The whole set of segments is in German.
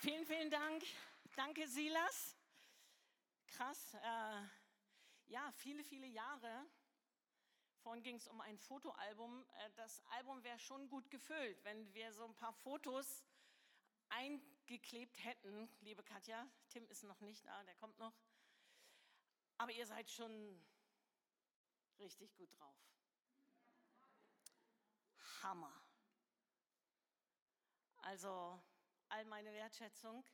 Vielen, vielen Dank. Danke, Silas. Krass. Äh, ja, viele, viele Jahre. Vorhin ging es um ein Fotoalbum. Äh, das Album wäre schon gut gefüllt, wenn wir so ein paar Fotos eingeklebt hätten. Liebe Katja, Tim ist noch nicht da, der kommt noch. Aber ihr seid schon richtig gut drauf. Hammer. Also all meine Wertschätzung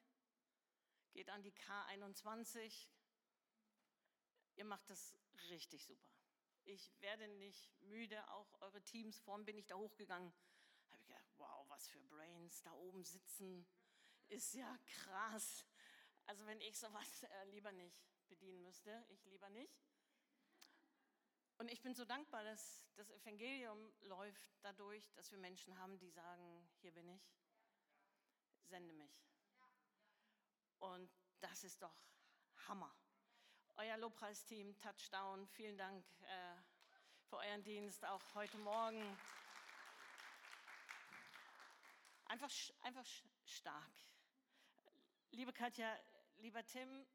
geht an die K21. Ihr macht das richtig super. Ich werde nicht müde, auch eure Teams. Vorhin bin ich da hochgegangen, habe ich gedacht, wow, was für Brains da oben sitzen, ist ja krass. Also wenn ich sowas äh, lieber nicht bedienen müsste, ich lieber nicht. Und ich bin so dankbar, dass das Evangelium läuft dadurch, dass wir Menschen haben, die sagen, hier bin ich, sende mich. Und das ist doch Hammer. Euer Lobpreisteam, Touchdown, vielen Dank äh, für euren Dienst, auch heute Morgen. Einfach, einfach stark. Liebe Katja, lieber Tim,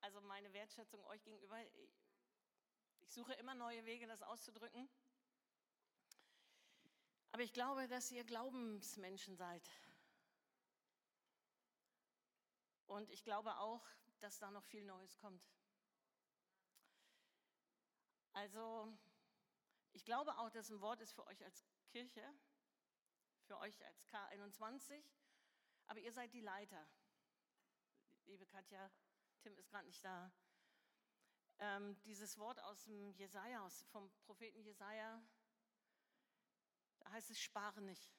also meine Wertschätzung euch gegenüber, ich suche immer neue Wege, das auszudrücken. Aber ich glaube, dass ihr Glaubensmenschen seid. Und ich glaube auch, dass da noch viel Neues kommt. Also, ich glaube auch, dass ein Wort ist für euch als Kirche, für euch als K21, aber ihr seid die Leiter. Liebe Katja, Tim ist gerade nicht da. Ähm, dieses Wort aus dem Jesaja, vom Propheten Jesaja, da heißt es: Spare nicht.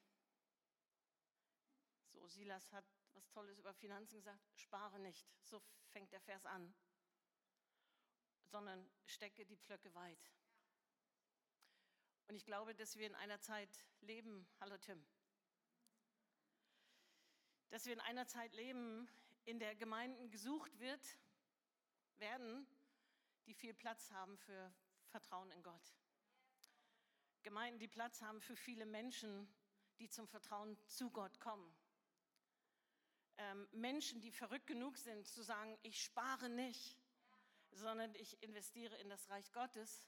So, Silas hat was Tolles über Finanzen gesagt: Spare nicht. So fängt der Vers an. Sondern stecke die Pflöcke weit. Und ich glaube, dass wir in einer Zeit leben, hallo Tim, dass wir in einer Zeit leben, in der Gemeinden gesucht wird, werden, die viel Platz haben für Vertrauen in Gott. Gemeinden, die Platz haben für viele Menschen, die zum Vertrauen zu Gott kommen. Ähm, Menschen, die verrückt genug sind zu sagen, ich spare nicht, sondern ich investiere in das Reich Gottes.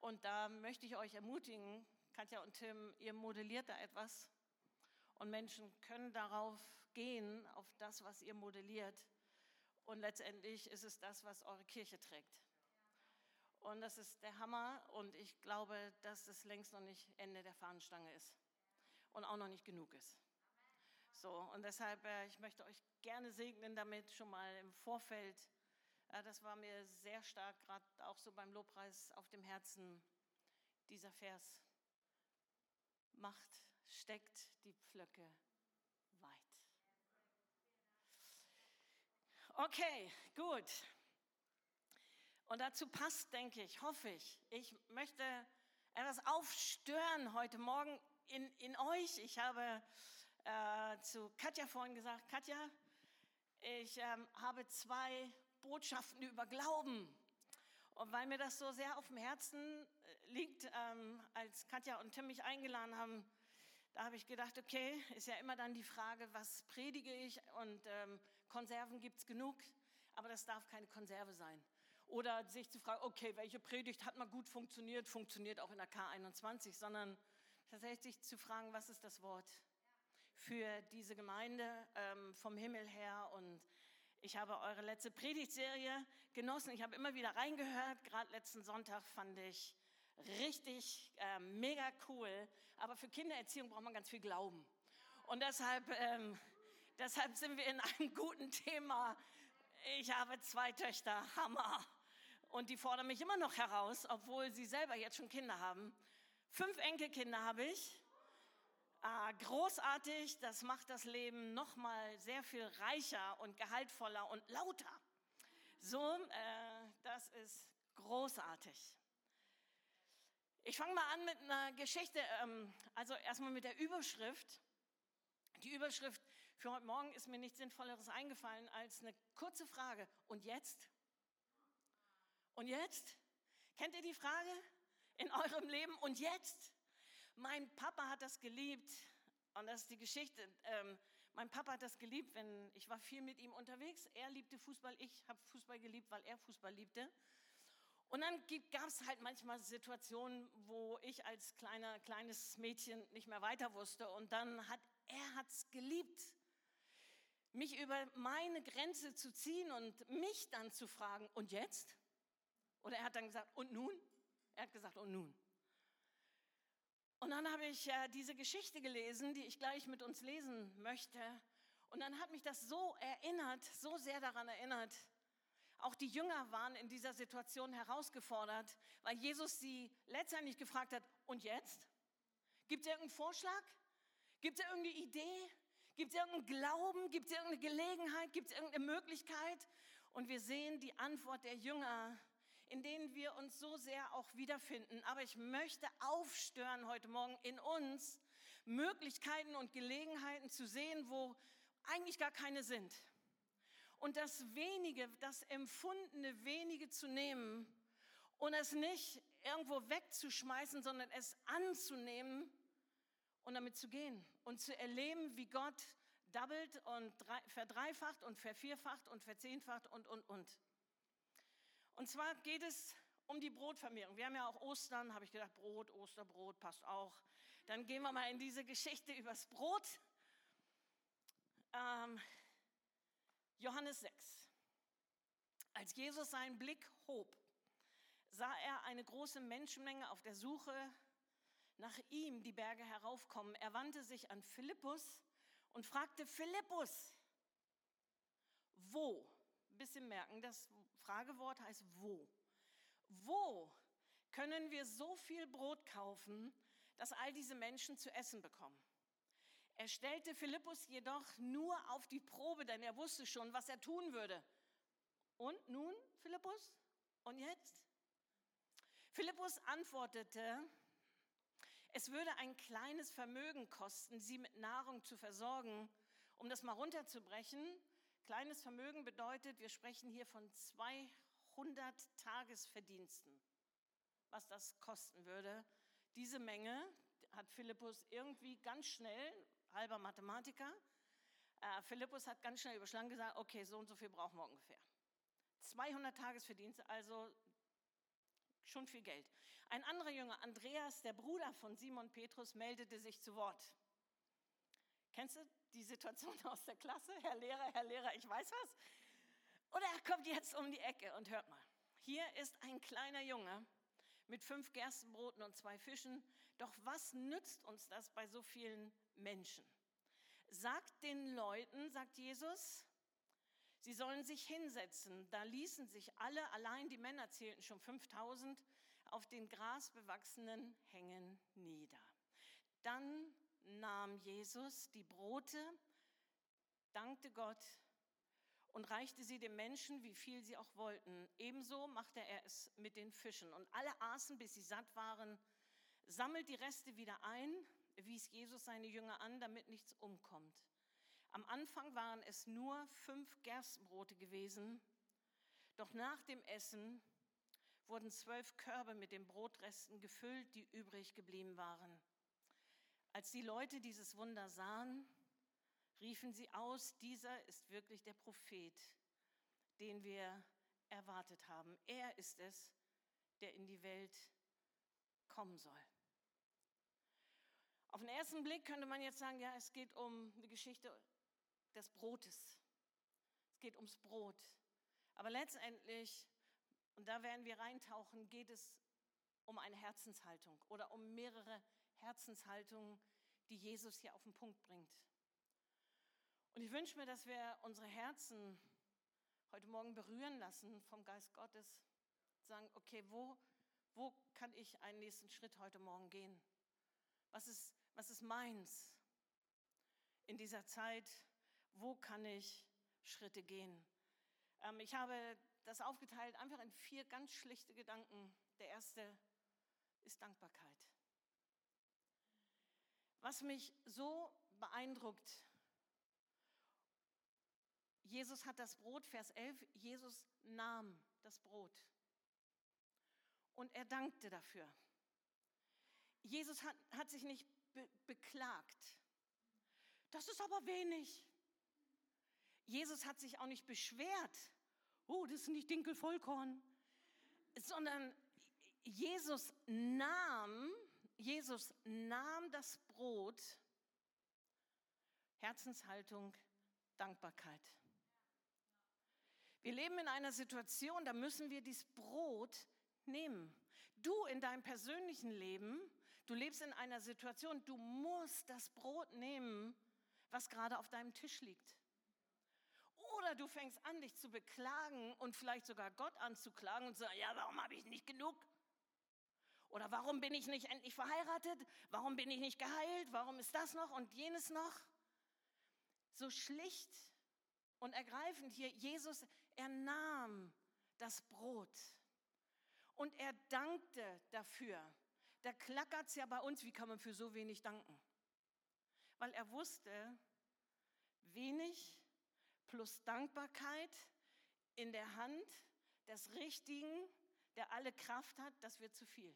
Und da möchte ich euch ermutigen, Katja und Tim, ihr modelliert da etwas. Und Menschen können darauf gehen, auf das, was ihr modelliert. Und letztendlich ist es das, was eure Kirche trägt. Und das ist der Hammer. Und ich glaube, dass es längst noch nicht Ende der Fahnenstange ist. Und auch noch nicht genug ist. So, und deshalb, äh, ich möchte euch gerne segnen damit schon mal im Vorfeld. Äh, das war mir sehr stark, gerade auch so beim Lobpreis auf dem Herzen, dieser Vers. Macht, steckt die Pflöcke weit. Okay, gut. Und dazu passt, denke ich, hoffe ich, ich möchte etwas aufstören heute Morgen in, in euch. Ich habe äh, zu Katja vorhin gesagt, Katja, ich ähm, habe zwei Botschaften über Glauben. Und weil mir das so sehr auf dem Herzen äh, liegt, ähm, als Katja und Tim mich eingeladen haben, da habe ich gedacht, okay, ist ja immer dann die Frage, was predige ich? Und ähm, Konserven gibt es genug, aber das darf keine Konserve sein. Oder sich zu fragen, okay, welche Predigt hat mal gut funktioniert, funktioniert auch in der K21, sondern tatsächlich zu fragen, was ist das Wort für diese Gemeinde ähm, vom Himmel her? Und ich habe eure letzte Predigtserie genossen. Ich habe immer wieder reingehört. Gerade letzten Sonntag fand ich richtig äh, mega cool. Aber für Kindererziehung braucht man ganz viel Glauben. Und deshalb, ähm, deshalb sind wir in einem guten Thema. Ich habe zwei Töchter, Hammer. Und die fordern mich immer noch heraus, obwohl sie selber jetzt schon Kinder haben. Fünf Enkelkinder habe ich. Ah, großartig, das macht das Leben noch mal sehr viel reicher und gehaltvoller und lauter. So, äh, das ist großartig. Ich fange mal an mit einer Geschichte, ähm, also erstmal mit der Überschrift. Die Überschrift für heute Morgen ist mir nichts Sinnvolleres eingefallen als eine kurze Frage. Und jetzt? Und jetzt? Kennt ihr die Frage in eurem Leben? Und jetzt? Mein Papa hat das geliebt. Und das ist die Geschichte. Ähm, Mein Papa hat das geliebt, wenn ich war viel mit ihm unterwegs. Er liebte Fußball, ich habe Fußball geliebt, weil er Fußball liebte. Und dann gab es halt manchmal Situationen, wo ich als kleiner, kleines Mädchen nicht mehr weiter wusste. Und dann hat er hat's geliebt, mich über meine Grenze zu ziehen und mich dann zu fragen, und jetzt? Oder er hat dann gesagt, und nun? Er hat gesagt, und nun? Und dann habe ich ja diese Geschichte gelesen, die ich gleich mit uns lesen möchte. Und dann hat mich das so erinnert, so sehr daran erinnert. Auch die Jünger waren in dieser Situation herausgefordert, weil Jesus sie letztendlich gefragt hat, und jetzt? Gibt es irgendeinen Vorschlag? Gibt es irgendeine Idee? Gibt es irgendeinen Glauben? Gibt es irgendeine Gelegenheit? Gibt es irgendeine Möglichkeit? Und wir sehen die Antwort der Jünger, in denen wir uns so sehr auch wiederfinden. Aber ich möchte aufstören heute Morgen in uns, Möglichkeiten und Gelegenheiten zu sehen, wo eigentlich gar keine sind. Und das wenige, das empfundene wenige zu nehmen und es nicht irgendwo wegzuschmeißen, sondern es anzunehmen und damit zu gehen und zu erleben, wie Gott doppelt und verdreifacht und vervierfacht und verzehnfacht und, und, und. Und zwar geht es um die Brotvermehrung. Wir haben ja auch Ostern, habe ich gedacht, Brot, Osterbrot passt auch. Dann gehen wir mal in diese Geschichte übers Brot. Ähm, Johannes 6. Als Jesus seinen Blick hob, sah er eine große Menschenmenge auf der Suche nach ihm die Berge heraufkommen. Er wandte sich an Philippus und fragte Philippus, wo? Ein bisschen merken, das Fragewort heißt wo. Wo können wir so viel Brot kaufen, dass all diese Menschen zu essen bekommen? Er stellte Philippus jedoch nur auf die Probe, denn er wusste schon, was er tun würde. Und nun, Philippus? Und jetzt? Philippus antwortete, es würde ein kleines Vermögen kosten, sie mit Nahrung zu versorgen. Um das mal runterzubrechen, kleines Vermögen bedeutet, wir sprechen hier von 200 Tagesverdiensten, was das kosten würde. Diese Menge hat Philippus irgendwie ganz schnell, halber Mathematiker, äh, Philippus hat ganz schnell überschlagen gesagt, okay, so und so viel brauchen wir ungefähr. 200 Tagesverdienste, also schon viel Geld. Ein anderer Jünger, Andreas, der Bruder von Simon Petrus, meldete sich zu Wort. Kennst du die Situation aus der Klasse? Herr Lehrer, Herr Lehrer, ich weiß was. Oder er kommt jetzt um die Ecke und hört mal. Hier ist ein kleiner Junge mit fünf Gerstenbroten und zwei Fischen. Doch was nützt uns das bei so vielen Menschen? Sagt den Leuten, sagt Jesus, sie sollen sich hinsetzen. Da ließen sich alle, allein die Männer zählten schon 5000, auf den grasbewachsenen Hängen nieder. Dann nahm Jesus die Brote, dankte Gott und reichte sie den Menschen, wie viel sie auch wollten. Ebenso machte er es mit den Fischen. Und alle aßen, bis sie satt waren, sammelt die Reste wieder ein, wies Jesus seine Jünger an, damit nichts umkommt. Am Anfang waren es nur fünf Gerstenbrote gewesen, doch nach dem Essen wurden zwölf Körbe mit den Brotresten gefüllt, die übrig geblieben waren. Als die Leute dieses Wunder sahen, riefen sie aus, dieser ist wirklich der Prophet, den wir erwartet haben. Er ist es, der in die Welt kommen soll. Auf den ersten Blick könnte man jetzt sagen, ja, es geht um die Geschichte des Brotes. Es geht ums Brot. Aber letztendlich und da werden wir reintauchen, geht es um eine Herzenshaltung oder um mehrere Herzenshaltungen, die Jesus hier auf den Punkt bringt. Und ich wünsche mir, dass wir unsere Herzen heute Morgen berühren lassen vom Geist Gottes. Sagen, okay, wo, wo kann ich einen nächsten Schritt heute Morgen gehen? Was ist, was ist meins in dieser Zeit? Wo kann ich Schritte gehen? Ähm, ich habe das aufgeteilt einfach in vier ganz schlichte Gedanken. Der erste ist Dankbarkeit. Was mich so beeindruckt, Jesus hat das Brot, Vers 11, Jesus nahm das Brot und er dankte dafür. Jesus hat, hat sich nicht be beklagt. Das ist aber wenig. Jesus hat sich auch nicht beschwert. Oh, das ist nicht Dinkelvollkorn. Sondern Jesus nahm, Jesus nahm das Brot, Herzenshaltung, Dankbarkeit. Wir leben in einer Situation, da müssen wir dieses Brot nehmen. Du in deinem persönlichen Leben, du lebst in einer Situation, du musst das Brot nehmen, was gerade auf deinem Tisch liegt. Oder du fängst an, dich zu beklagen und vielleicht sogar Gott anzuklagen und zu sagen, ja, warum habe ich nicht genug? Oder warum bin ich nicht endlich verheiratet? Warum bin ich nicht geheilt? Warum ist das noch und jenes noch? So schlicht und ergreifend hier, Jesus, er nahm das Brot und er dankte dafür. Da klackert es ja bei uns, wie kann man für so wenig danken? Weil er wusste, wenig plus Dankbarkeit in der Hand des Richtigen, der alle Kraft hat, das wird zu viel.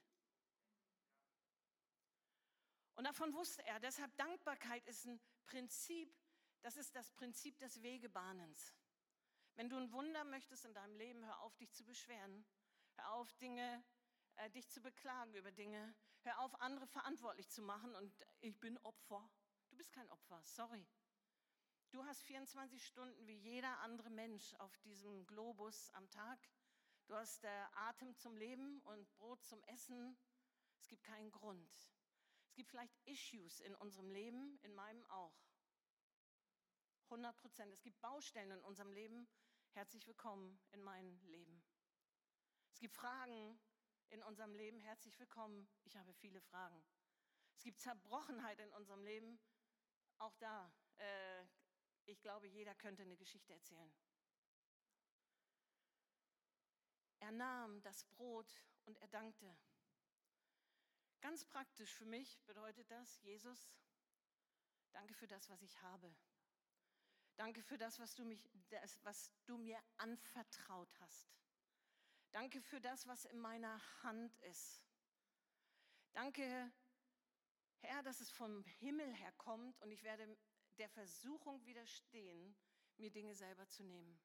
Und davon wusste er. Deshalb Dankbarkeit ist ein Prinzip, das ist das Prinzip des Wegebahnens. Wenn du ein Wunder möchtest in deinem Leben, hör auf, dich zu beschweren. Hör auf, Dinge, äh, dich zu beklagen über Dinge. Hör auf, andere verantwortlich zu machen und ich bin Opfer. Du bist kein Opfer, sorry. Du hast 24 Stunden wie jeder andere Mensch auf diesem Globus am Tag. Du hast äh, Atem zum Leben und Brot zum Essen. Es gibt keinen Grund. Es gibt vielleicht Issues in unserem Leben, in meinem auch. 100 Prozent. Es gibt Baustellen in unserem Leben. Herzlich willkommen in meinem Leben. Es gibt Fragen in unserem Leben. Herzlich willkommen. Ich habe viele Fragen. Es gibt Zerbrochenheit in unserem Leben. Auch da, äh, ich glaube, jeder könnte eine Geschichte erzählen. Er nahm das Brot und er dankte. Ganz praktisch für mich bedeutet das, Jesus, danke für das, was ich habe. Danke für das, was du, mich, das, was du mir anvertraut hast. Danke für das, was in meiner Hand ist. Danke, Herr, dass es vom Himmel her kommt und ich werde der Versuchung widerstehen, mir Dinge selber zu nehmen.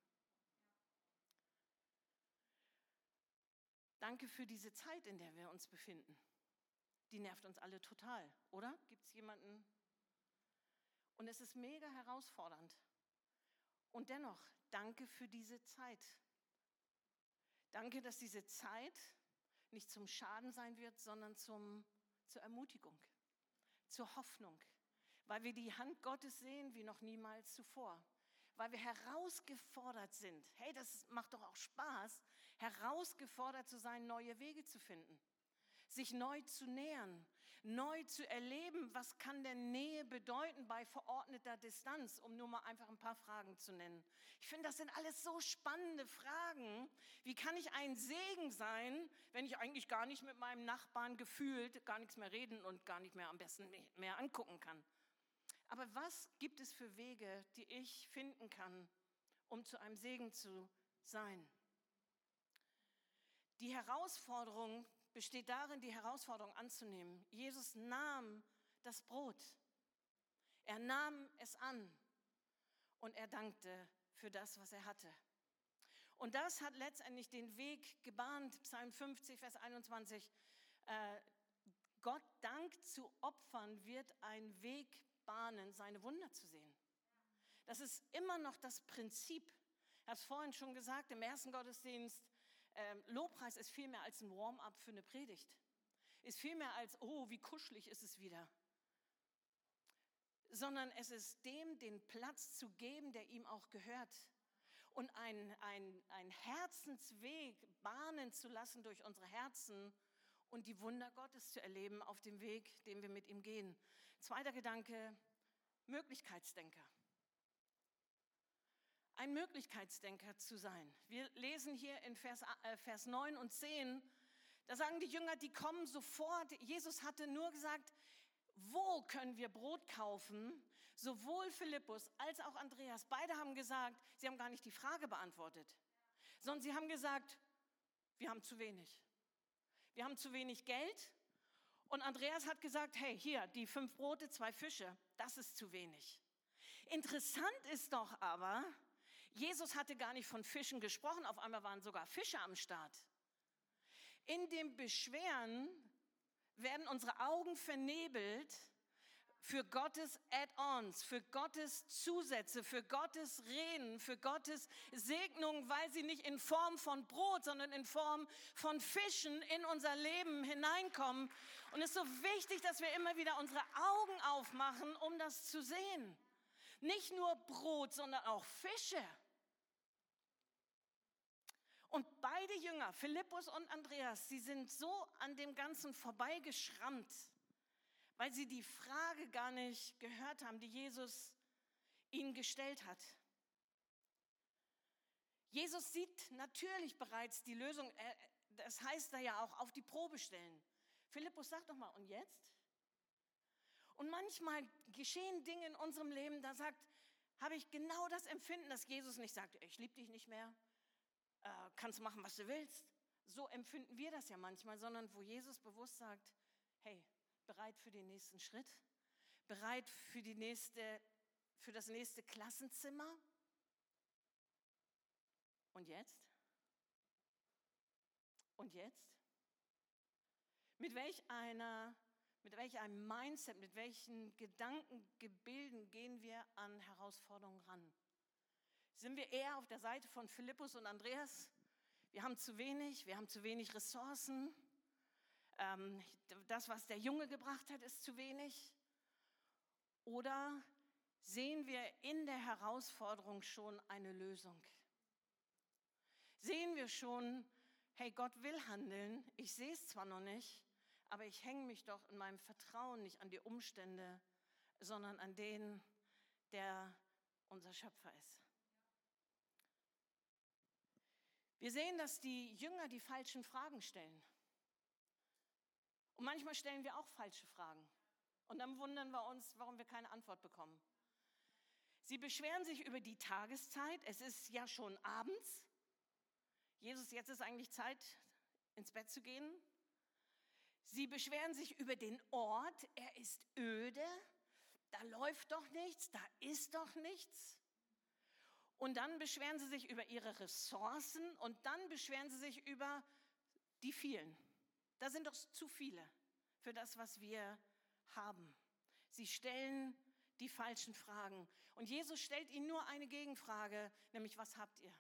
Danke für diese Zeit, in der wir uns befinden. Die nervt uns alle total, oder? Gibt es jemanden? Und es ist mega herausfordernd. Und dennoch, danke für diese Zeit. Danke, dass diese Zeit nicht zum Schaden sein wird, sondern zum, zur Ermutigung, zur Hoffnung, weil wir die Hand Gottes sehen wie noch niemals zuvor, weil wir herausgefordert sind. Hey, das macht doch auch Spaß, herausgefordert zu sein, neue Wege zu finden, sich neu zu nähern, neu zu erleben, was kann denn Nähe bedeuten bei verordneter Distanz, um nur mal einfach ein paar Fragen zu nennen. Ich finde, das sind alles so spannende Fragen. Wie kann ich ein Segen sein, wenn ich eigentlich gar nicht mit meinem Nachbarn gefühlt gar nichts mehr reden und gar nicht mehr am besten mehr angucken kann? Aber was gibt es für Wege, die ich finden kann, um zu einem Segen zu sein? Die Herausforderung besteht darin, die Herausforderung anzunehmen. Jesus nahm das Brot. Er nahm es an und er dankte für das, was er hatte. Und das hat letztendlich den Weg gebahnt, Psalm 50, Vers 21. Äh, Gott Dank zu opfern wird ein Weg bahnen, seine Wunder zu sehen. Das ist immer noch das Prinzip. Ich habe es vorhin schon gesagt, im ersten Gottesdienst, ähm, Lobpreis ist viel mehr als ein Warm-up für eine Predigt. Ist viel mehr als, oh, wie kuschelig ist es wieder. Sondern es ist dem den Platz zu geben, der ihm auch gehört. Und ein, ein, ein Herzensweg bahnen zu lassen durch unsere Herzen und die Wunder Gottes zu erleben auf dem Weg, den wir mit ihm gehen. Zweiter Gedanke, Möglichkeitsdenker ein Möglichkeitsdenker zu sein. Wir lesen hier in Vers, äh, Vers 9 und 10, da sagen die Jünger, die kommen sofort. Jesus hatte nur gesagt, wo können wir Brot kaufen? Sowohl Philippus als auch Andreas, beide haben gesagt, sie haben gar nicht die Frage beantwortet, sondern sie haben gesagt, wir haben zu wenig. Wir haben zu wenig Geld. Und Andreas hat gesagt, hey, hier, die fünf Brote, zwei Fische, das ist zu wenig. Interessant ist doch aber, Jesus hatte gar nicht von Fischen gesprochen, auf einmal waren sogar Fische am Start. In dem Beschweren werden unsere Augen vernebelt für Gottes Add-ons, für Gottes Zusätze, für Gottes Reden, für Gottes Segnung, weil sie nicht in Form von Brot, sondern in Form von Fischen in unser Leben hineinkommen. Und es ist so wichtig, dass wir immer wieder unsere Augen aufmachen, um das zu sehen. Nicht nur Brot, sondern auch Fische. Und beide Jünger, Philippus und Andreas, sie sind so an dem Ganzen vorbeigeschrammt, weil sie die Frage gar nicht gehört haben, die Jesus ihnen gestellt hat. Jesus sieht natürlich bereits die Lösung. Das heißt da ja auch auf die Probe stellen. Philippus sagt doch mal, und jetzt? Und manchmal geschehen Dinge in unserem Leben, da sagt, habe ich genau das Empfinden, dass Jesus nicht sagt, ich liebe dich nicht mehr, äh, kannst machen, was du willst. So empfinden wir das ja manchmal, sondern wo Jesus bewusst sagt, hey, bereit für den nächsten Schritt, bereit für, die nächste, für das nächste Klassenzimmer. Und jetzt? Und jetzt? Mit welch einer, mit welch einem Mindset, mit welchen Gedankengebilden gehen wir an Herausforderungen ran? Sind wir eher auf der Seite von Philippus und Andreas? Wir haben zu wenig, wir haben zu wenig Ressourcen. Ähm, das, was der Junge gebracht hat, ist zu wenig. Oder sehen wir in der Herausforderung schon eine Lösung? Sehen wir schon, hey, Gott will handeln, ich sehe es zwar noch nicht, aber ich hänge mich doch in meinem Vertrauen nicht an die Umstände, sondern an den, der unser Schöpfer ist. Wir sehen, dass die Jünger die falschen Fragen stellen. Und manchmal stellen wir auch falsche Fragen. Und dann wundern wir uns, warum wir keine Antwort bekommen. Sie beschweren sich über die Tageszeit. Es ist ja schon abends. Jesus, jetzt ist eigentlich Zeit, ins Bett zu gehen. Sie beschweren sich über den Ort. Er ist öde. Da läuft doch nichts. Da ist doch nichts. Und dann beschweren sie sich über ihre Ressourcen und dann beschweren sie sich über die vielen. Da sind doch zu viele für das, was wir haben. Sie stellen die falschen Fragen. Und Jesus stellt ihnen nur eine Gegenfrage, nämlich was habt ihr?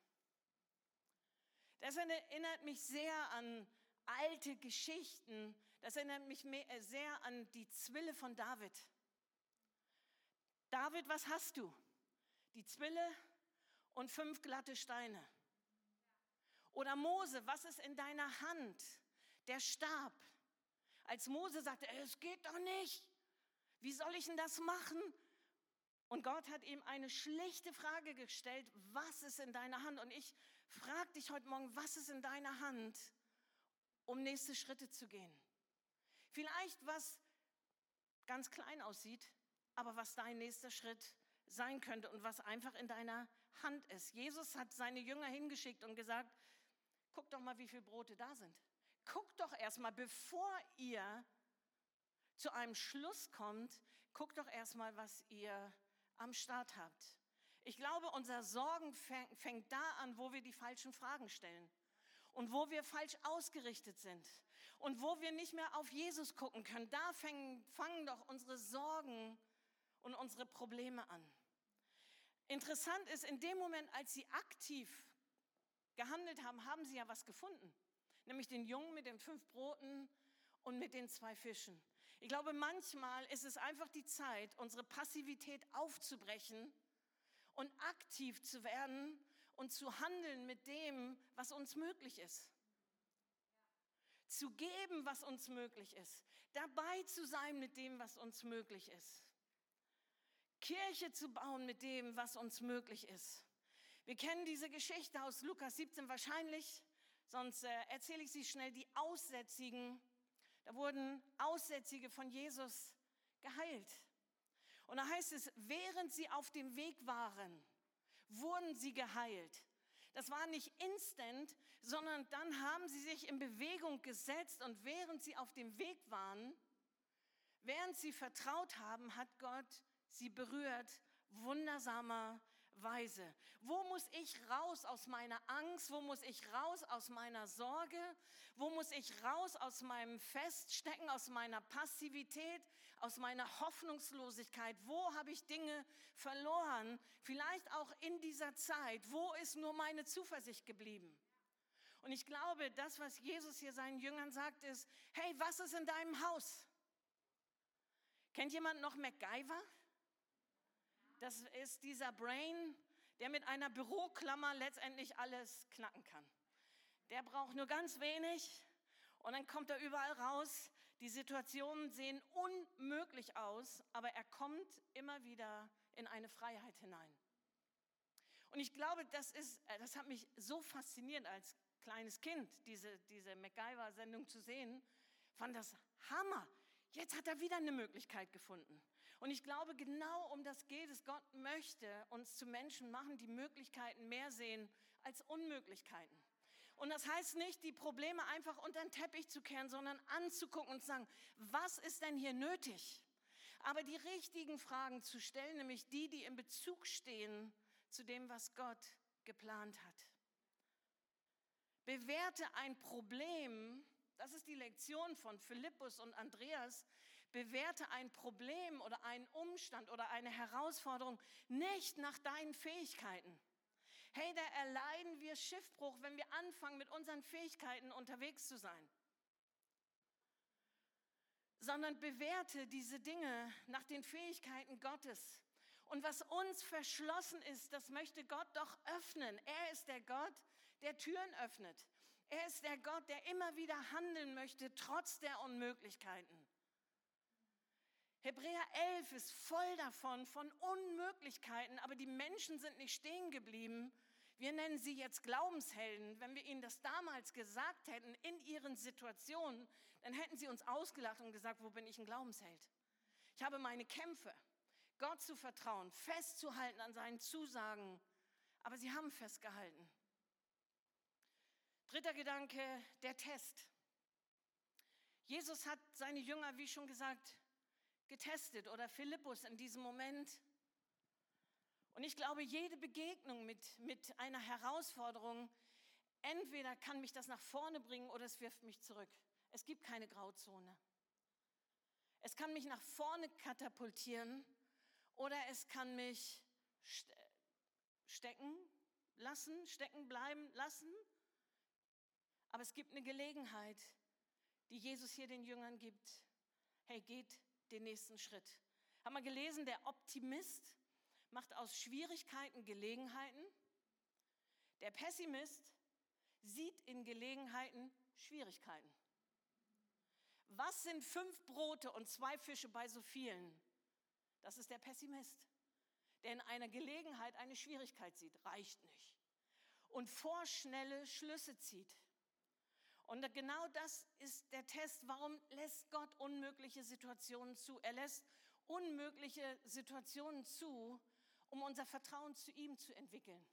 Das erinnert mich sehr an alte Geschichten. Das erinnert mich äh, sehr an die Zwille von David. David, was hast du? Die Zwille und fünf glatte Steine. Oder Mose, was ist in deiner Hand? Der Stab. Als Mose sagte, es geht doch nicht. Wie soll ich denn das machen? Und Gott hat ihm eine schlichte Frage gestellt, was ist in deiner Hand? Und ich frage dich heute Morgen, was ist in deiner Hand, um nächste Schritte zu gehen? Vielleicht was ganz klein aussieht, aber was dein nächster Schritt sein könnte und was einfach in deiner Hand ist. Jesus hat seine Jünger hingeschickt und gesagt, guck doch mal, wie viele Brote da sind. Guckt doch erstmal, bevor ihr zu einem Schluss kommt, guckt doch erstmal, was ihr am Start habt. Ich glaube, unser Sorgen fängt da an, wo wir die falschen Fragen stellen und wo wir falsch ausgerichtet sind und wo wir nicht mehr auf Jesus gucken können. Da fangen, fangen doch unsere Sorgen und unsere Probleme an. Interessant ist, in dem Moment, als sie aktiv gehandelt haben, haben sie ja was gefunden. Nämlich den Jungen mit den fünf Broten und mit den zwei Fischen. Ich glaube, manchmal ist es einfach die Zeit, unsere Passivität aufzubrechen und aktiv zu werden und zu handeln mit dem, was uns möglich ist. Zu geben, was uns möglich ist. Dabei zu sein mit dem, was uns möglich ist. Kirche zu bauen mit dem, was uns möglich ist. Wir kennen diese Geschichte aus Lukas 17 wahrscheinlich, sonst äh, erzähle ich sie schnell, die Aussätzigen. Da wurden Aussätzige von Jesus geheilt. Und da heißt es, während sie auf dem Weg waren, wurden sie geheilt. Das war nicht instant, sondern dann haben sie sich in Bewegung gesetzt und während sie auf dem Weg waren, während sie vertraut haben, hat Gott sie berührt, wundersamer Weise? Wo muss ich raus aus meiner Angst? Wo muss ich raus aus meiner Sorge? Wo muss ich raus aus meinem Feststecken, aus meiner Passivität, aus meiner Hoffnungslosigkeit? Wo habe ich Dinge verloren? Vielleicht auch in dieser Zeit. Wo ist nur meine Zuversicht geblieben? Und ich glaube, das, was Jesus hier seinen Jüngern sagt, ist, hey, was ist in deinem Haus? Kennt jemand noch MacGyver? Das ist dieser Brain, der mit einer Büroklammer letztendlich alles knacken kann. Der braucht nur ganz wenig und dann kommt er überall raus. Die Situationen sehen unmöglich aus, aber er kommt immer wieder in eine Freiheit hinein. Und ich glaube, das, ist, äh, das hat mich so fasziniert als kleines Kind, diese, diese MacGyver-Sendung zu sehen. Fand das Hammer. Jetzt hat er wieder eine Möglichkeit gefunden. Und ich glaube, genau um das geht es. Gott möchte uns zu Menschen machen, die Möglichkeiten mehr sehen als Unmöglichkeiten. Und das heißt nicht, die Probleme einfach unter den Teppich zu kehren, sondern anzugucken und zu sagen, was ist denn hier nötig? Aber die richtigen Fragen zu stellen, nämlich die, die in Bezug stehen zu dem, was Gott geplant hat. Bewerte ein Problem, das ist die Lektion von Philippus und Andreas, bewerte ein Problem oder einen Umstand oder eine Herausforderung nicht nach deinen Fähigkeiten. Hey, da erleiden wir Schiffbruch, wenn wir anfangen, mit unseren Fähigkeiten unterwegs zu sein. Sondern bewerte diese Dinge nach den Fähigkeiten Gottes. Und was uns verschlossen ist, das möchte Gott doch öffnen. Er ist der Gott, der Türen öffnet. Er ist der Gott, der immer wieder handeln möchte, trotz der Unmöglichkeiten. Hebräer 11 ist voll davon, von Unmöglichkeiten, aber die Menschen sind nicht stehen geblieben. Wir nennen sie jetzt Glaubenshelden. Wenn wir ihnen das damals gesagt hätten, in ihren Situationen, dann hätten sie uns ausgelacht und gesagt, wo bin ich ein Glaubensheld? Ich habe meine Kämpfe, Gott zu vertrauen, festzuhalten an seinen Zusagen, aber sie haben festgehalten. Dritter Gedanke, der Test. Jesus hat seine Jünger, wie schon gesagt, getestet oder Philippus in diesem Moment. Und ich glaube, jede Begegnung mit, mit einer Herausforderung, entweder kann mich das nach vorne bringen oder es wirft mich zurück. Es gibt keine Grauzone. Es kann mich nach vorne katapultieren oder es kann mich stecken lassen, stecken bleiben lassen. Aber es gibt eine Gelegenheit, die Jesus hier den Jüngern gibt. Hey, geht den nächsten Schritt. Haben wir gelesen, der Optimist macht aus Schwierigkeiten Gelegenheiten. Der Pessimist sieht in Gelegenheiten Schwierigkeiten. Was sind fünf Brote und zwei Fische bei so vielen? Das ist der Pessimist, der in einer Gelegenheit eine Schwierigkeit sieht. Reicht nicht. Und vorschnelle Schlüsse zieht. Und genau das ist der Test. Warum lässt Gott unmögliche Situationen zu? Er lässt unmögliche Situationen zu, um unser Vertrauen zu ihm zu entwickeln.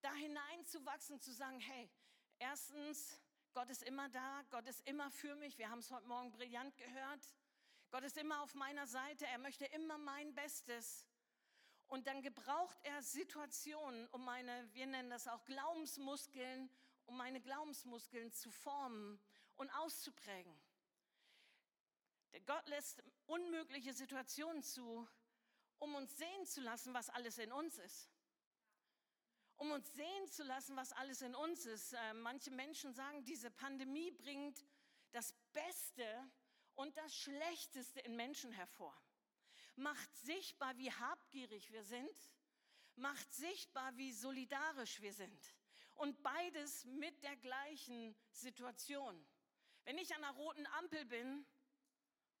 Da hineinzuwachsen, zu sagen, hey, erstens, Gott ist immer da, Gott ist immer für mich. Wir haben es heute Morgen brillant gehört. Gott ist immer auf meiner Seite, er möchte immer mein Bestes. Und dann gebraucht er Situationen, um meine, wir nennen das auch Glaubensmuskeln, um meine Glaubensmuskeln zu formen und auszuprägen. Der Gott lässt unmögliche Situationen zu, um uns sehen zu lassen, was alles in uns ist. Um uns sehen zu lassen, was alles in uns ist. Äh, manche Menschen sagen, diese Pandemie bringt das Beste und das Schlechteste in Menschen hervor. Macht sichtbar, wie habgierig wir sind, macht sichtbar, wie solidarisch wir sind. Und beides mit der gleichen Situation. Wenn ich an einer roten Ampel bin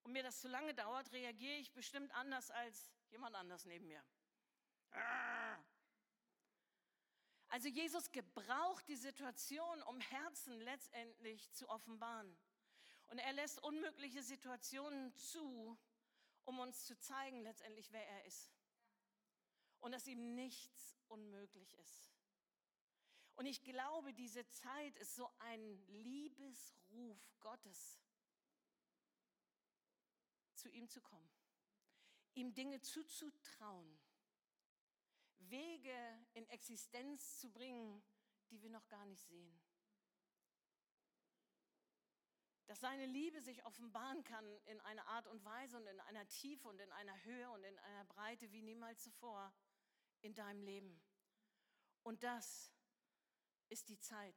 und mir das zu lange dauert, reagiere ich bestimmt anders als jemand anders neben mir. Also Jesus gebraucht die Situation, um Herzen letztendlich zu offenbaren. Und er lässt unmögliche Situationen zu, um uns zu zeigen letztendlich, wer er ist. Und dass ihm nichts unmöglich ist. Und ich glaube, diese Zeit ist so ein Liebesruf Gottes, zu ihm zu kommen, ihm Dinge zuzutrauen, Wege in Existenz zu bringen, die wir noch gar nicht sehen. Dass seine Liebe sich offenbaren kann in einer Art und Weise und in einer Tiefe und in einer Höhe und in einer Breite wie niemals zuvor in deinem Leben. Und das ist die Zeit.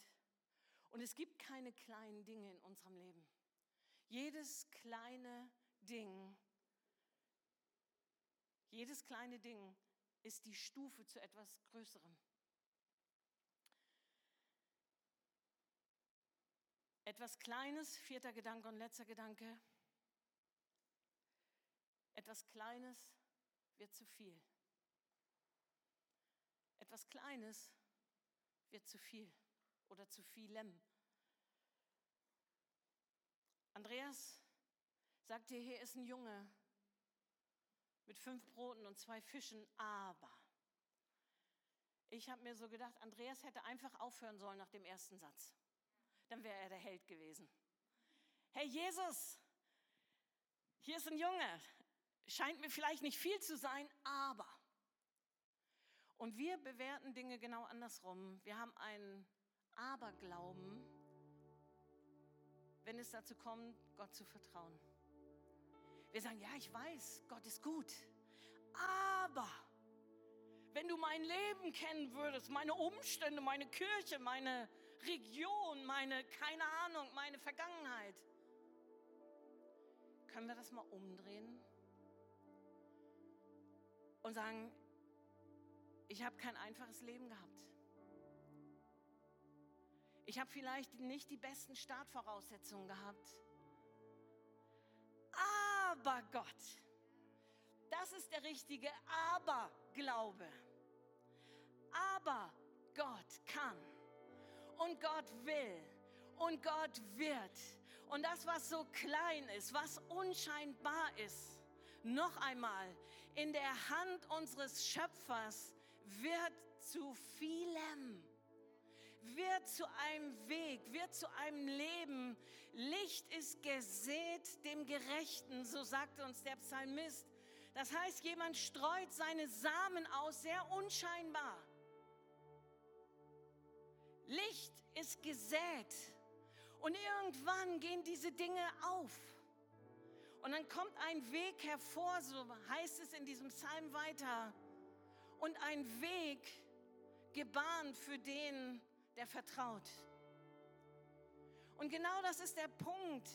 Und es gibt keine kleinen Dinge in unserem Leben. Jedes kleine Ding, jedes kleine Ding ist die Stufe zu etwas Größerem. Etwas Kleines, vierter Gedanke und letzter Gedanke. Etwas Kleines wird zu viel. Etwas Kleines wird zu viel oder zu vielem. Andreas sagt dir, hier ist ein Junge mit fünf Broten und zwei Fischen, aber ich habe mir so gedacht, Andreas hätte einfach aufhören sollen nach dem ersten Satz. Dann wäre er der Held gewesen. Hey Jesus, hier ist ein Junge, scheint mir vielleicht nicht viel zu sein, aber. Und wir bewerten Dinge genau andersrum. Wir haben einen Aberglauben, wenn es dazu kommt, Gott zu vertrauen. Wir sagen, ja, ich weiß, Gott ist gut, aber wenn du mein Leben kennen würdest, meine Umstände, meine Kirche, meine Region, meine, keine Ahnung, meine Vergangenheit, können wir das mal umdrehen und sagen, ich habe kein einfaches Leben gehabt. Ich habe vielleicht nicht die besten Startvoraussetzungen gehabt. Aber Gott, das ist der richtige Aber-Glaube. Aber Gott kann und Gott will und Gott wird. Und das, was so klein ist, was unscheinbar ist, noch einmal, in der Hand unseres Schöpfers wird zu vielem wird zu einem Weg, wird zu einem Leben. Licht ist gesät dem Gerechten, so sagte uns der Psalmist. Das heißt, jemand streut seine Samen aus, sehr unscheinbar. Licht ist gesät und irgendwann gehen diese Dinge auf. Und dann kommt ein Weg hervor, so heißt es in diesem Psalm weiter, und ein Weg gebahnt für den, der vertraut. Und genau das ist der Punkt.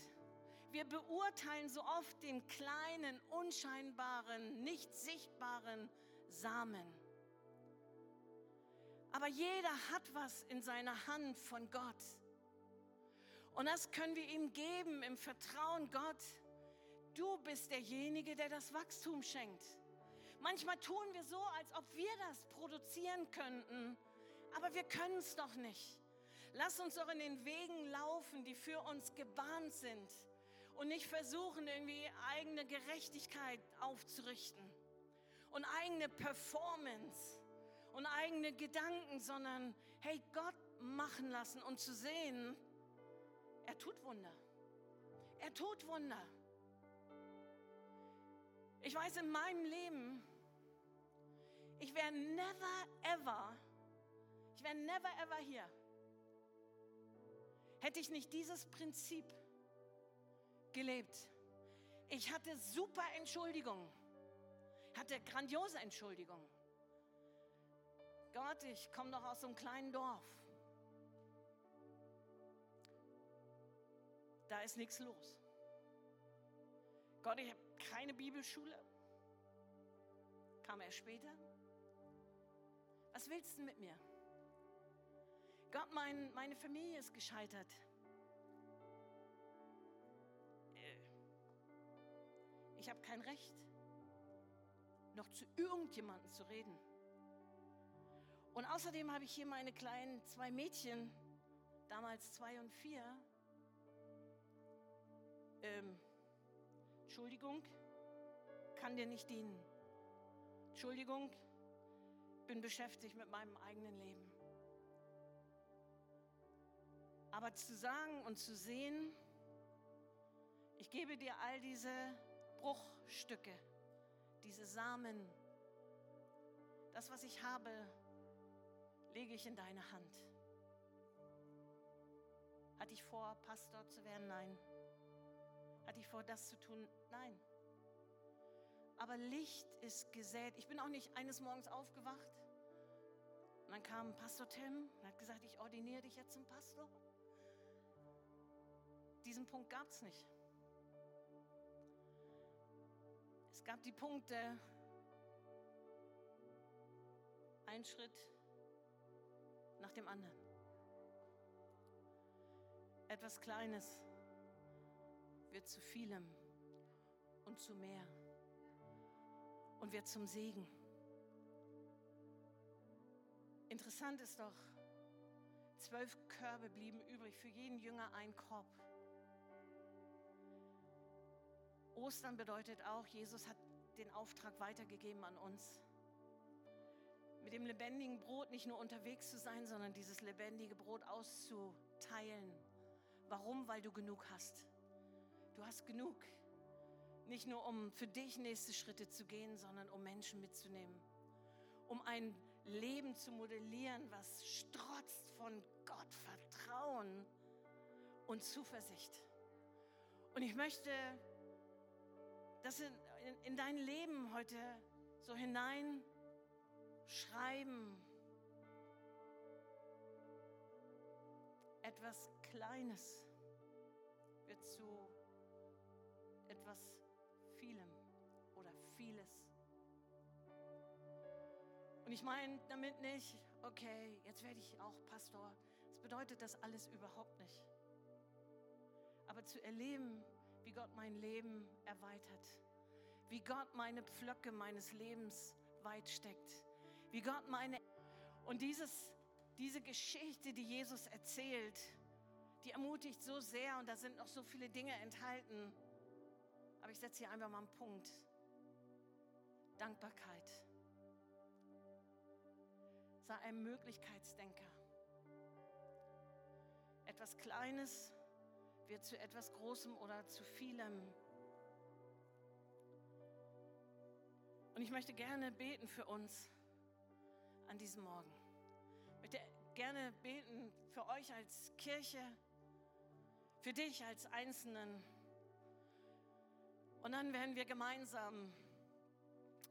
Wir beurteilen so oft den kleinen, unscheinbaren, nicht sichtbaren Samen. Aber jeder hat was in seiner Hand von Gott. Und das können wir ihm geben im Vertrauen, Gott, du bist derjenige, der das Wachstum schenkt. Manchmal tun wir so, als ob wir das produzieren könnten aber wir können es doch nicht. Lass uns doch in den Wegen laufen, die für uns gebahnt sind und nicht versuchen, irgendwie eigene Gerechtigkeit aufzurichten und eigene Performance und eigene Gedanken, sondern hey, Gott machen lassen und zu sehen, er tut Wunder. Er tut Wunder. Ich weiß in meinem Leben, ich wäre never ever ich wäre never ever hier. Hätte ich nicht dieses Prinzip gelebt. Ich hatte super Entschuldigungen. Hatte grandiose Entschuldigungen. Gott, ich komme doch aus so einem kleinen Dorf. Da ist nichts los. Gott, ich habe keine Bibelschule. Kam er später. Was willst du mit mir? Gott, mein, meine Familie ist gescheitert. Äh, ich habe kein Recht, noch zu irgendjemandem zu reden. Und außerdem habe ich hier meine kleinen zwei Mädchen, damals zwei und vier. Ähm, Entschuldigung, kann dir nicht dienen. Entschuldigung, bin beschäftigt mit meinem eigenen Leben. Aber zu sagen und zu sehen, ich gebe dir all diese Bruchstücke, diese Samen, das, was ich habe, lege ich in deine Hand. Hatte ich vor, Pastor zu werden? Nein. Hatte ich vor, das zu tun? Nein. Aber Licht ist gesät. Ich bin auch nicht eines Morgens aufgewacht. Und dann kam Pastor Tim und hat gesagt, ich ordiniere dich jetzt zum Pastor. Diesen Punkt gab es nicht. Es gab die Punkte, ein Schritt nach dem anderen. Etwas Kleines wird zu vielem und zu mehr und wird zum Segen. Interessant ist doch, zwölf Körbe blieben übrig, für jeden Jünger ein Korb. Ostern bedeutet auch, Jesus hat den Auftrag weitergegeben an uns. Mit dem lebendigen Brot nicht nur unterwegs zu sein, sondern dieses lebendige Brot auszuteilen. Warum? Weil du genug hast. Du hast genug. Nicht nur um für dich nächste Schritte zu gehen, sondern um Menschen mitzunehmen. Um ein Leben zu modellieren, was strotzt von Gott, Vertrauen und Zuversicht. Und ich möchte das in, in, in dein Leben heute so hineinschreiben. Etwas Kleines wird zu etwas Und ich meine damit nicht, okay, jetzt werde ich auch Pastor. Das bedeutet das alles überhaupt nicht. Aber zu erleben, wie Gott mein Leben erweitert, wie Gott meine Pflöcke meines Lebens weit steckt, wie Gott meine... Und dieses, diese Geschichte, die Jesus erzählt, die ermutigt so sehr und da sind noch so viele Dinge enthalten. Aber ich setze hier einfach mal einen Punkt. Dankbarkeit. Sei ein Möglichkeitsdenker. Etwas Kleines wird zu etwas Großem oder zu vielem. Und ich möchte gerne beten für uns an diesem Morgen. Ich möchte gerne beten für euch als Kirche, für dich als Einzelnen. Und dann werden wir gemeinsam,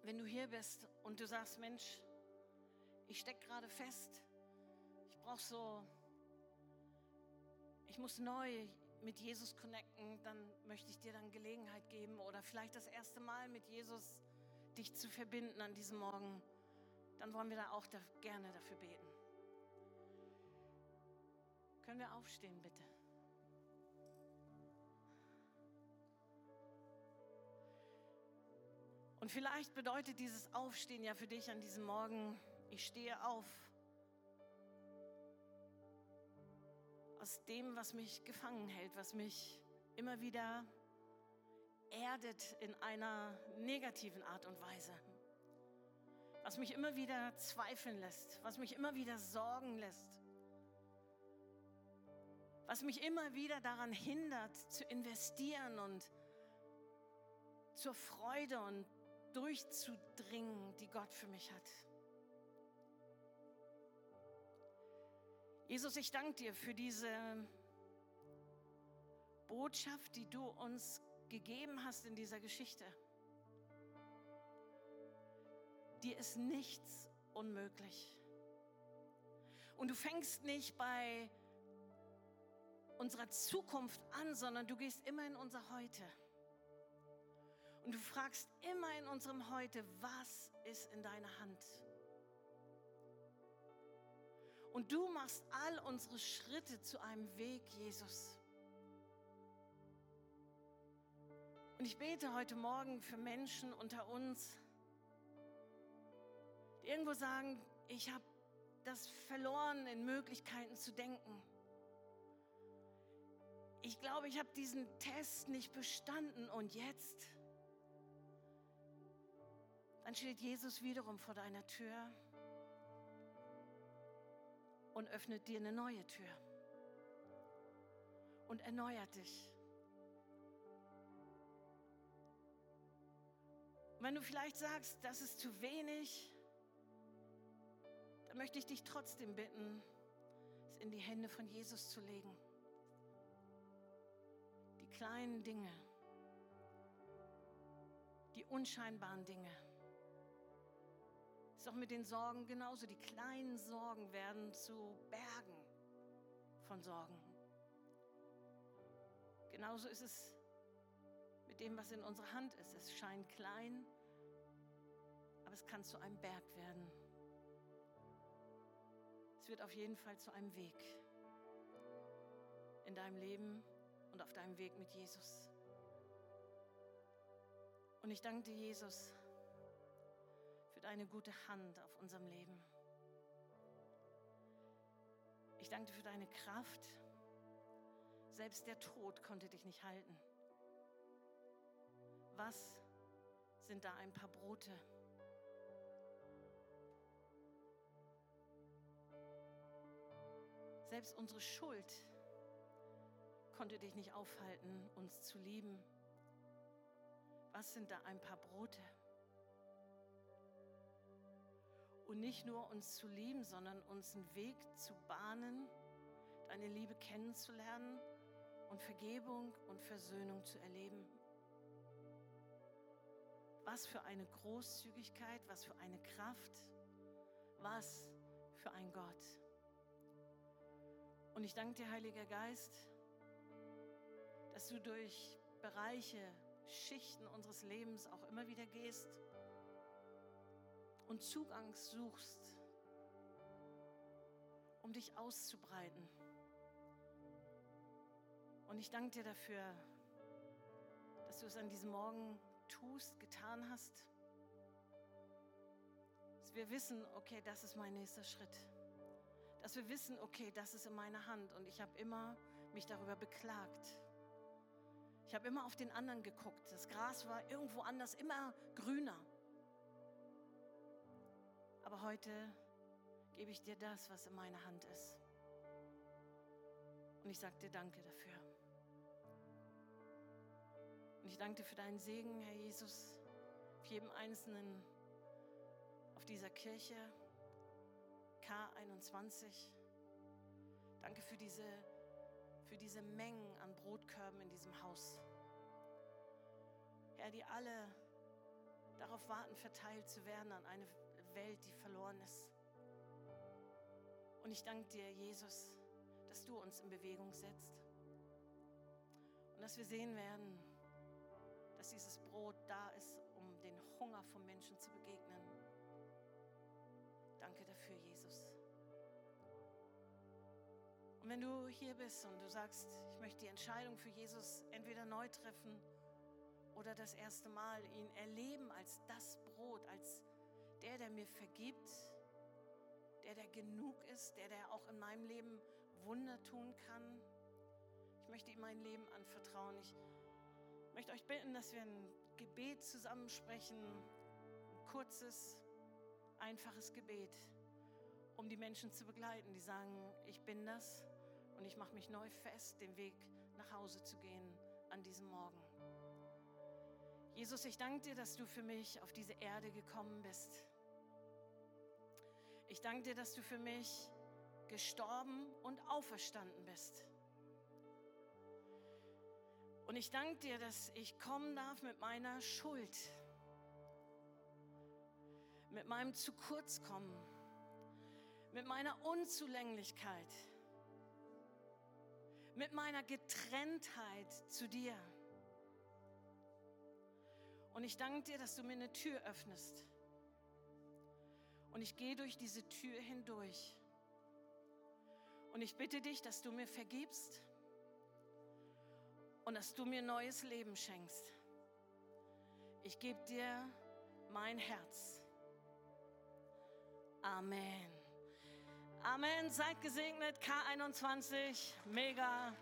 wenn du hier bist und du sagst, Mensch, ich stecke gerade fest, ich brauche so, ich muss neu mit Jesus connecten, dann möchte ich dir dann Gelegenheit geben oder vielleicht das erste Mal mit Jesus dich zu verbinden an diesem Morgen, dann wollen wir da auch da gerne dafür beten. Können wir aufstehen, bitte? Und vielleicht bedeutet dieses Aufstehen ja für dich an diesem Morgen, ich stehe auf aus dem, was mich gefangen hält, was mich immer wieder erdet in einer negativen Art und Weise, was mich immer wieder zweifeln lässt, was mich immer wieder sorgen lässt, was mich immer wieder daran hindert zu investieren und zur Freude und durchzudringen, die Gott für mich hat. Jesus, ich danke dir für diese Botschaft, die du uns gegeben hast in dieser Geschichte. Dir ist nichts unmöglich. Und du fängst nicht bei unserer Zukunft an, sondern du gehst immer in unser Heute. Und du fragst immer in unserem Heute, was ist in deiner Hand? Und du machst all unsere Schritte zu einem Weg, Jesus. Und ich bete heute Morgen für Menschen unter uns, die irgendwo sagen, ich habe das verloren, in Möglichkeiten zu denken. Ich glaube, ich habe diesen Test nicht bestanden und jetzt dann steht Jesus wiederum vor deiner Tür und öffnet dir eine neue Tür und erneuert dich. wenn du vielleicht sagst, das ist zu wenig, möchte ich dich trotzdem bitten, es in die Hände von Jesus zu legen. Die kleinen Dinge, die unscheinbaren Dinge. Doch mit den Sorgen genauso. Die kleinen Sorgen werden zu Bergen von Sorgen. Genauso ist es mit dem, was in unserer Hand ist. Es scheint klein, aber es kann zu einem Berg werden. Es wird auf jeden Fall zu einem Weg in deinem Leben und auf deinem Weg mit Jesus. Und ich danke dir, Jesus, für deine gute Hand auf unserem Leben. Ich danke dir für deine Kraft. Selbst der Tod konnte dich nicht halten. Was sind da ein paar Brote? Selbst unsere Schuld konnte dich nicht aufhalten, uns zu lieben. Was sind da ein paar Brote? Und nicht nur uns zu lieben, sondern uns einen Weg zu bahnen, deine Liebe kennenzulernen und Vergebung und Versöhnung zu erleben. Was für eine Großzügigkeit, was für eine Kraft, was für ein Gott. Und ich danke dir, Heiliger Geist, dass du durch Bereiche, Schichten unseres Lebens auch immer wieder gehst und Zugang suchst, um dich auszubreiten. Und ich danke dir dafür, dass du es an diesem Morgen tust, getan hast. Dass wir wissen, okay, das ist mein nächster Schritt. Dass wir wissen, okay, das ist in meiner Hand. Und ich habe immer mich darüber beklagt. Ich habe immer auf den anderen geguckt. Das Gras war irgendwo anders, immer grüner. Aber heute gebe ich dir das, was in meiner Hand ist. Und ich sage dir danke dafür. Und ich danke dir für deinen Segen, Herr Jesus, für jeden Einzelnen auf dieser Kirche K21. Danke für diese, für diese Mengen an Brotkörben in diesem Haus. Herr, die alle darauf warten, verteilt zu werden an eine Welt, die verloren ist. Und ich danke dir, Jesus, dass du uns in Bewegung setzt und dass wir sehen werden, dass dieses Brot da ist, um den Hunger von Menschen zu begegnen. Danke dafür, Jesus. Und wenn du hier bist und du sagst, ich möchte die Entscheidung für Jesus entweder neu treffen oder das erste Mal ihn erleben als das Brot, als der, der mir vergibt, der, der genug ist, der, der auch in meinem Leben Wunder tun kann. Ich möchte ihm mein Leben anvertrauen. Ich möchte euch bitten, dass wir ein Gebet zusammensprechen, ein kurzes, einfaches Gebet, um die Menschen zu begleiten, die sagen, ich bin das und ich mache mich neu fest, den Weg nach Hause zu gehen an diesem Morgen. Jesus, ich danke dir, dass du für mich auf diese Erde gekommen bist. Ich danke dir, dass du für mich gestorben und auferstanden bist. Und ich danke dir, dass ich kommen darf mit meiner Schuld, mit meinem zu kurz kommen, mit meiner Unzulänglichkeit, mit meiner Getrenntheit zu dir. Und ich danke dir, dass du mir eine Tür öffnest. Und ich gehe durch diese Tür hindurch. Und ich bitte dich, dass du mir vergibst und dass du mir neues Leben schenkst. Ich gebe dir mein Herz. Amen. Amen. Seid gesegnet. K21. Mega.